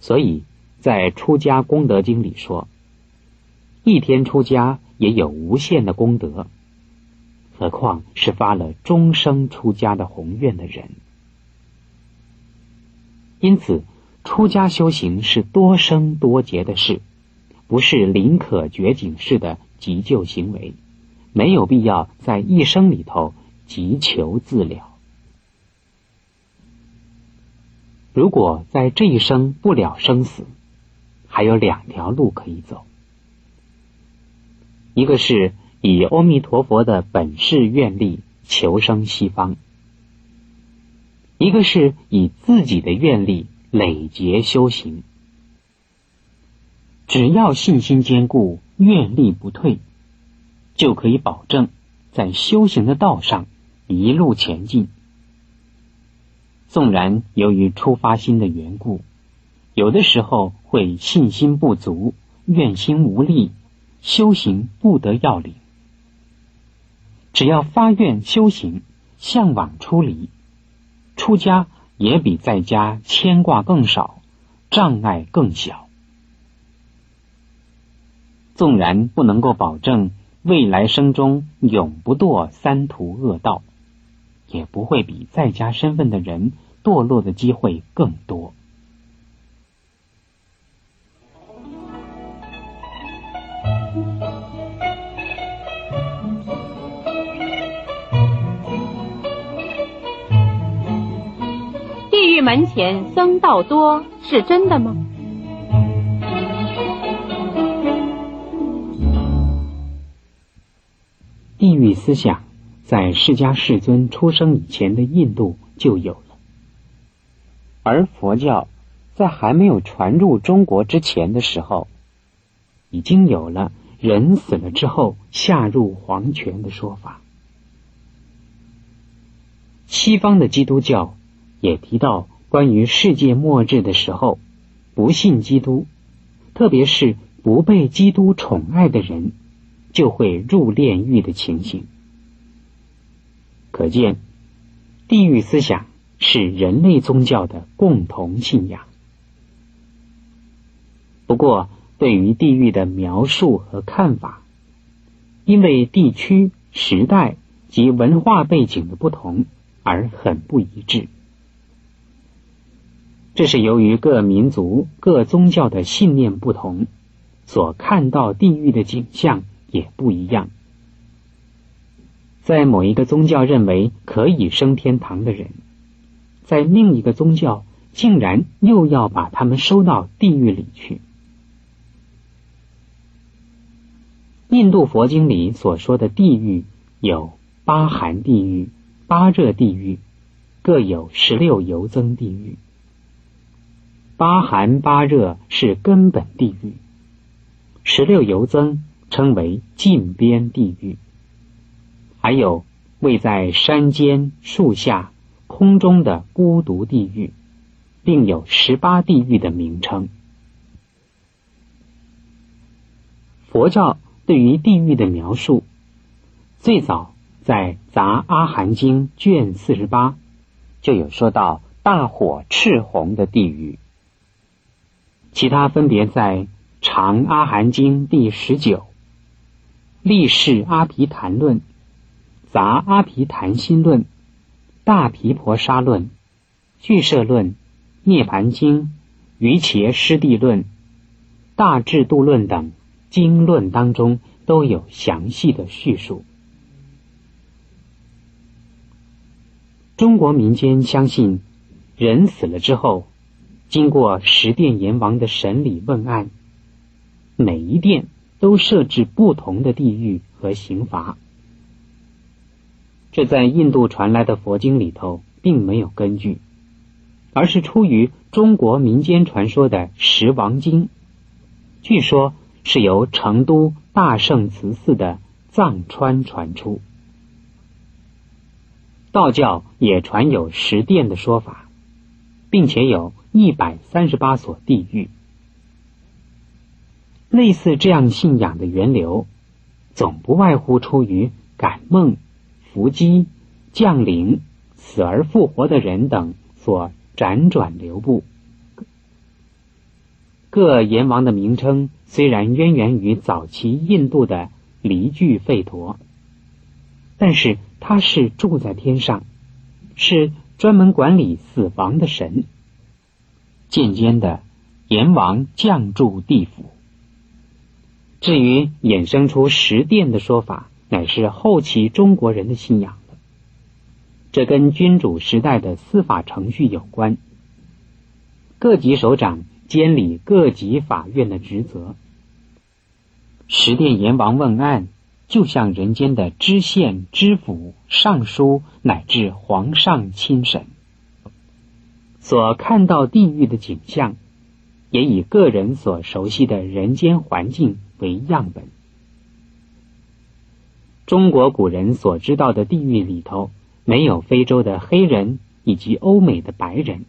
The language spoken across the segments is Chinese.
所以在《出家功德经》里说，一天出家也有无限的功德，何况是发了终生出家的宏愿的人。因此，出家修行是多生多劫的事，不是临可绝景式的急救行为，没有必要在一生里头急求自了。如果在这一生不了生死，还有两条路可以走：一个是以阿弥陀佛的本事愿力求生西方。一个是以自己的愿力累劫修行，只要信心坚固，愿力不退，就可以保证在修行的道上一路前进。纵然由于出发心的缘故，有的时候会信心不足、愿心无力，修行不得要领。只要发愿修行，向往出离。出家也比在家牵挂更少，障碍更小。纵然不能够保证未来生中永不堕三途恶道，也不会比在家身份的人堕落的机会更多。地狱门前僧道多是真的吗？地狱思想在释迦世尊出生以前的印度就有了，而佛教在还没有传入中国之前的时候，已经有了人死了之后下入黄泉的说法。西方的基督教也提到。关于世界末日的时候，不信基督，特别是不被基督宠爱的人，就会入炼狱的情形。可见，地狱思想是人类宗教的共同信仰。不过，对于地狱的描述和看法，因为地区、时代及文化背景的不同，而很不一致。这是由于各民族、各宗教的信念不同，所看到地狱的景象也不一样。在某一个宗教认为可以升天堂的人，在另一个宗教竟然又要把他们收到地狱里去。印度佛经里所说的地狱有八寒地狱、八热地狱，各有十六游增地狱。八寒八热是根本地狱，十六游增称为近边地狱，还有位在山间、树下、空中的孤独地狱，并有十八地狱的名称。佛教对于地狱的描述，最早在《杂阿含经》卷四十八就有说到大火赤红的地狱。其他分别在《长阿含经》第十九、《立世阿毗昙论》、《杂阿毗昙心论》、《大毗婆沙论》、《俱舍论》、《涅盘经》、《瑜伽师地论》、《大智度论》等经论当中都有详细的叙述。中国民间相信，人死了之后。经过十殿阎王的审理问案，每一殿都设置不同的地狱和刑罚。这在印度传来的佛经里头并没有根据，而是出于中国民间传说的《十王经》，据说是由成都大圣慈寺的藏川传出。道教也传有十殿的说法，并且有。一百三十八所地狱，类似这样信仰的源流，总不外乎出于感梦、伏击、降临、死而复活的人等所辗转流布。各阎王的名称虽然渊源于早期印度的离聚吠陀，但是他是住在天上，是专门管理死亡的神。渐渐的，阎王降住地府。至于衍生出十殿的说法，乃是后期中国人的信仰了。这跟君主时代的司法程序有关。各级首长监理各级法院的职责。十殿阎王问案，就像人间的知县、知府、尚书，乃至皇上亲审。所看到地狱的景象，也以个人所熟悉的人间环境为样本。中国古人所知道的地狱里头，没有非洲的黑人以及欧美的白人。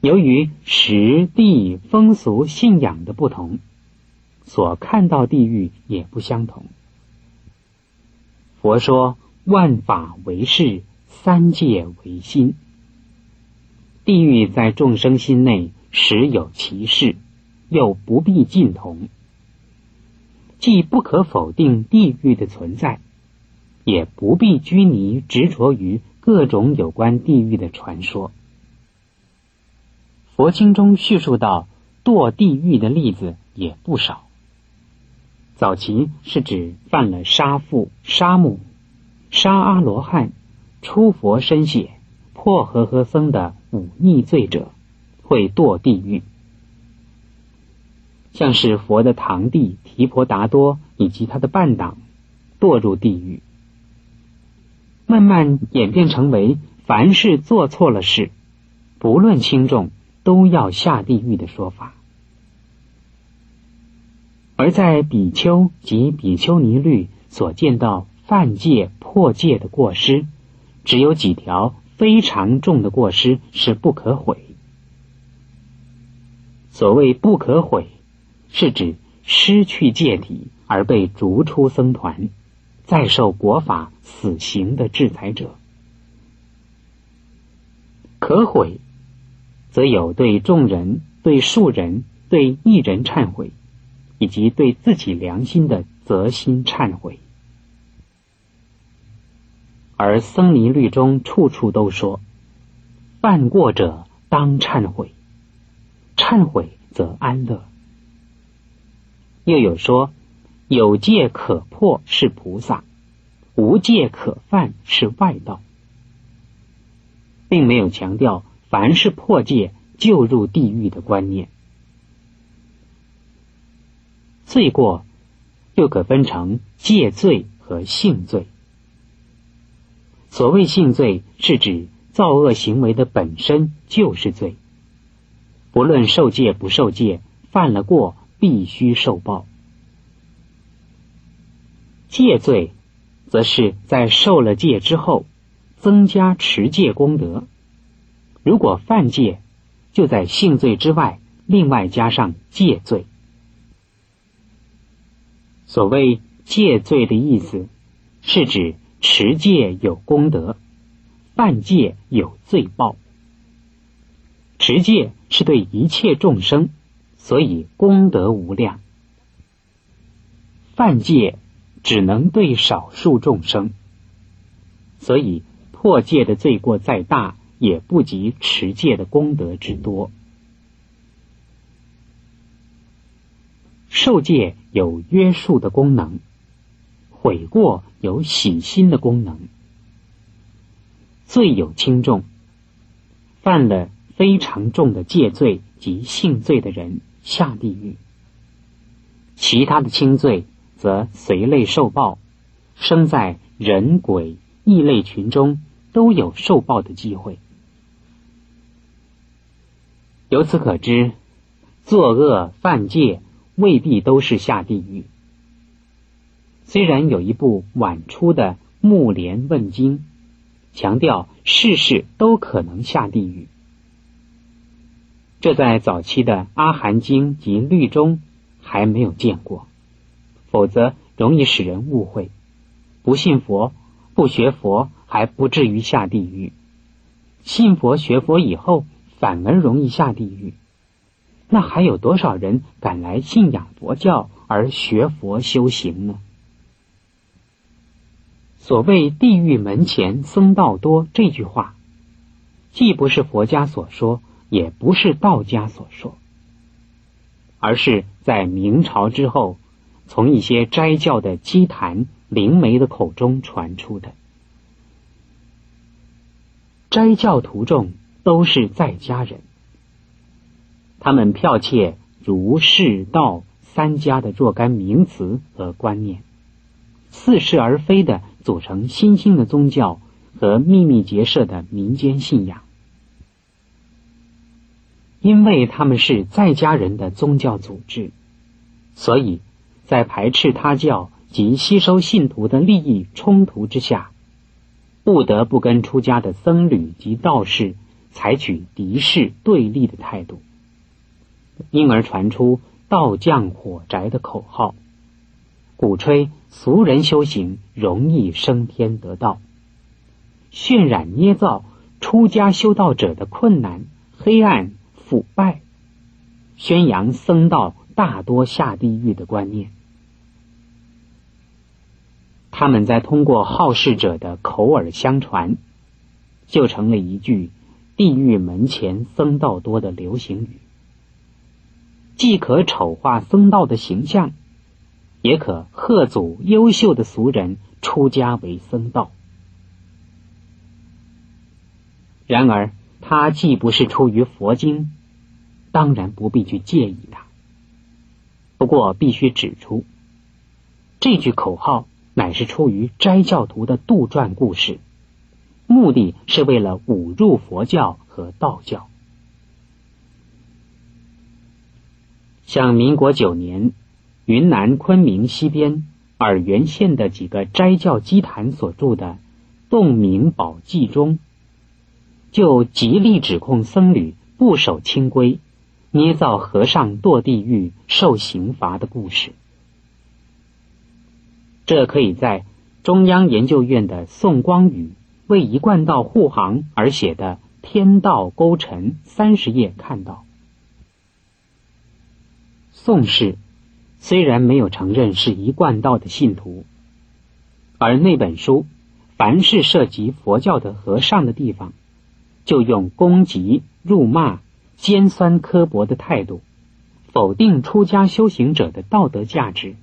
由于时地风俗信仰的不同，所看到地狱也不相同。佛说万法为事，三界为心。地狱在众生心内实有其事，又不必尽同。既不可否定地狱的存在，也不必拘泥执着于各种有关地狱的传说。佛经中叙述到堕地狱的例子也不少。早期是指犯了杀父、杀母、杀阿罗汉、出佛身血。破和合僧的忤逆罪者会堕地狱，像是佛的堂弟提婆达多以及他的伴党堕入地狱，慢慢演变成为凡是做错了事，不论轻重都要下地狱的说法。而在比丘及比丘尼律所见到犯戒破戒的过失，只有几条。非常重的过失是不可毁。所谓不可毁，是指失去戒体而被逐出僧团，再受国法死刑的制裁者。可悔，则有对众人、对庶人、对一人忏悔，以及对自己良心的责心忏悔。而僧尼律中处处都说，犯过者当忏悔，忏悔则安乐。又有说，有戒可破是菩萨，无戒可犯是外道，并没有强调凡是破戒就入地狱的观念。罪过又可分成戒罪和性罪。所谓性罪，是指造恶行为的本身就是罪，不论受戒不受戒，犯了过必须受报。戒罪，则是在受了戒之后，增加持戒功德。如果犯戒，就在性罪之外，另外加上戒罪。所谓戒罪的意思，是指。持戒有功德，犯戒有罪报。持戒是对一切众生，所以功德无量；犯戒只能对少数众生，所以破戒的罪过再大，也不及持戒的功德之多。受戒有约束的功能。悔过有洗心的功能，罪有轻重，犯了非常重的戒罪及性罪的人下地狱；其他的轻罪则随类受报，生在人鬼异类群中都有受报的机会。由此可知，作恶犯戒未必都是下地狱。虽然有一部晚出的《木莲问经》，强调事事都可能下地狱，这在早期的《阿含经》及律中还没有见过，否则容易使人误会。不信佛、不学佛还不至于下地狱，信佛学佛以后反而容易下地狱，那还有多少人敢来信仰佛教而学佛修行呢？所谓“地狱门前僧道多”这句话，既不是佛家所说，也不是道家所说，而是在明朝之后，从一些斋教的积坛灵媒的口中传出的。斋教徒众都是在家人。他们剽窃儒释道三家的若干名词和观念，似是而非的组成新兴的宗教和秘密结社的民间信仰。因为他们是在家人的宗教组织，所以在排斥他教及吸收信徒的利益冲突之下，不得不跟出家的僧侣及道士采取敌视对立的态度。因而传出“道降火宅”的口号，鼓吹俗人修行容易升天得道，渲染捏造出家修道者的困难、黑暗、腐败，宣扬僧道大多下地狱的观念。他们在通过好事者的口耳相传，就成了一句“地狱门前僧道多”的流行语。既可丑化僧道的形象，也可贺祖优秀的俗人出家为僧道。然而，他既不是出于佛经，当然不必去介意他。不过，必须指出，这句口号乃是出于斋教徒的杜撰故事，目的是为了侮辱佛教和道教。像民国九年，云南昆明西边洱源县的几个斋教基坛所著的《洞明宝记》中，就极力指控僧侣不守清规，捏造和尚堕地狱受刑罚的故事。这可以在中央研究院的宋光宇为一贯道护航而写的《天道勾陈》三十页看到。宋氏虽然没有承认是一贯道的信徒，而那本书凡是涉及佛教的和尚的地方，就用攻击、辱骂、尖酸刻薄的态度，否定出家修行者的道德价值，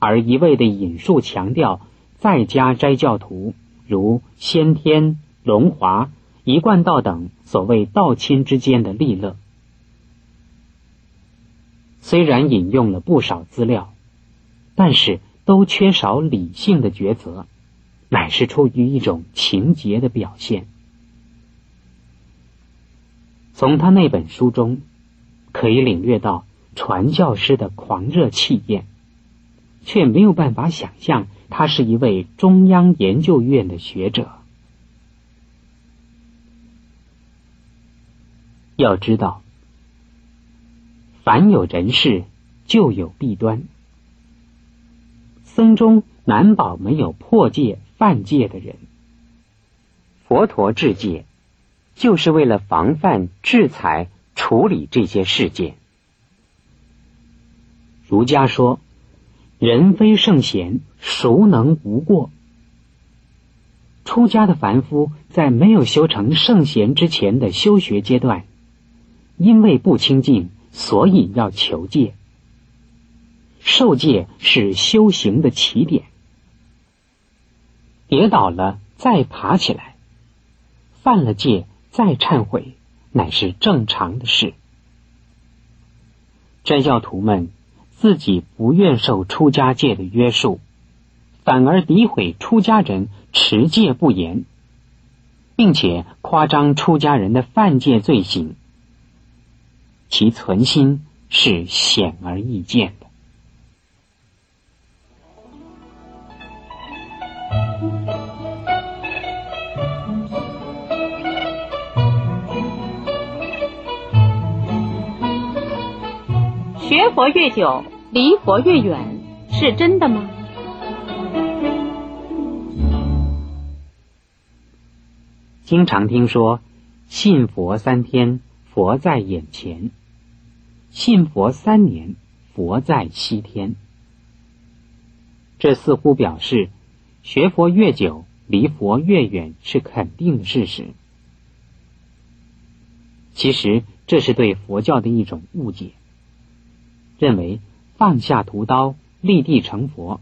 而一味的引述强调在家斋教徒如先天、龙华、一贯道等所谓道亲之间的利乐。虽然引用了不少资料，但是都缺少理性的抉择，乃是出于一种情节的表现。从他那本书中，可以领略到传教师的狂热气焰，却没有办法想象他是一位中央研究院的学者。要知道。凡有人事，就有弊端。僧中难保没有破戒、犯戒的人。佛陀治戒，就是为了防范、制裁、处理这些事件。儒家说：“人非圣贤，孰能无过？”出家的凡夫在没有修成圣贤之前的修学阶段，因为不清净。所以要求戒，受戒是修行的起点。跌倒了再爬起来，犯了戒再忏悔，乃是正常的事。斋教徒们自己不愿受出家戒的约束，反而诋毁出家人持戒不严，并且夸张出家人的犯戒罪行。其存心是显而易见的。学佛越久，离佛越远，是真的吗？经常听说，信佛三天，佛在眼前。信佛三年，佛在西天。这似乎表示，学佛越久，离佛越远是肯定的事实。其实这是对佛教的一种误解，认为放下屠刀，立地成佛，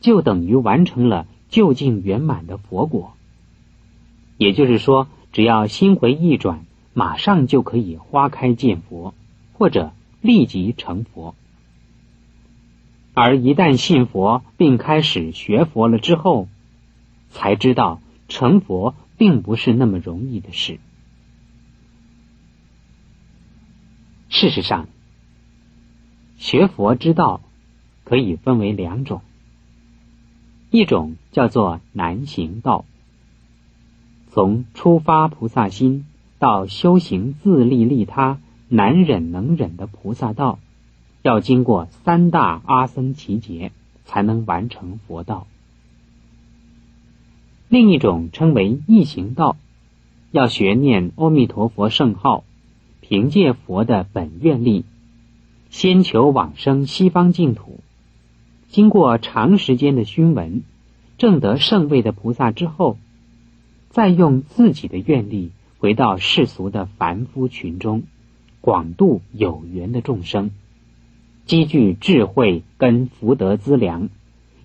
就等于完成了究竟圆满的佛果。也就是说，只要心回意转，马上就可以花开见佛，或者立即成佛。而一旦信佛并开始学佛了之后，才知道成佛并不是那么容易的事。事实上，学佛之道可以分为两种，一种叫做难行道，从出发菩萨心到修行自利利他、难忍能忍的菩萨道，要经过三大阿僧祇劫才能完成佛道；另一种称为易行道，要学念阿弥陀佛圣号。凭借佛的本愿力，先求往生西方净土，经过长时间的熏闻，证得圣位的菩萨之后，再用自己的愿力回到世俗的凡夫群中，广度有缘的众生，积聚智慧跟福德资粮，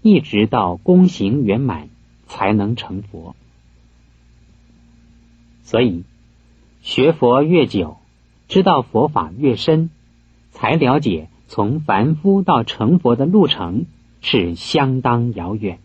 一直到功行圆满，才能成佛。所以，学佛越久。知道佛法越深，才了解从凡夫到成佛的路程是相当遥远。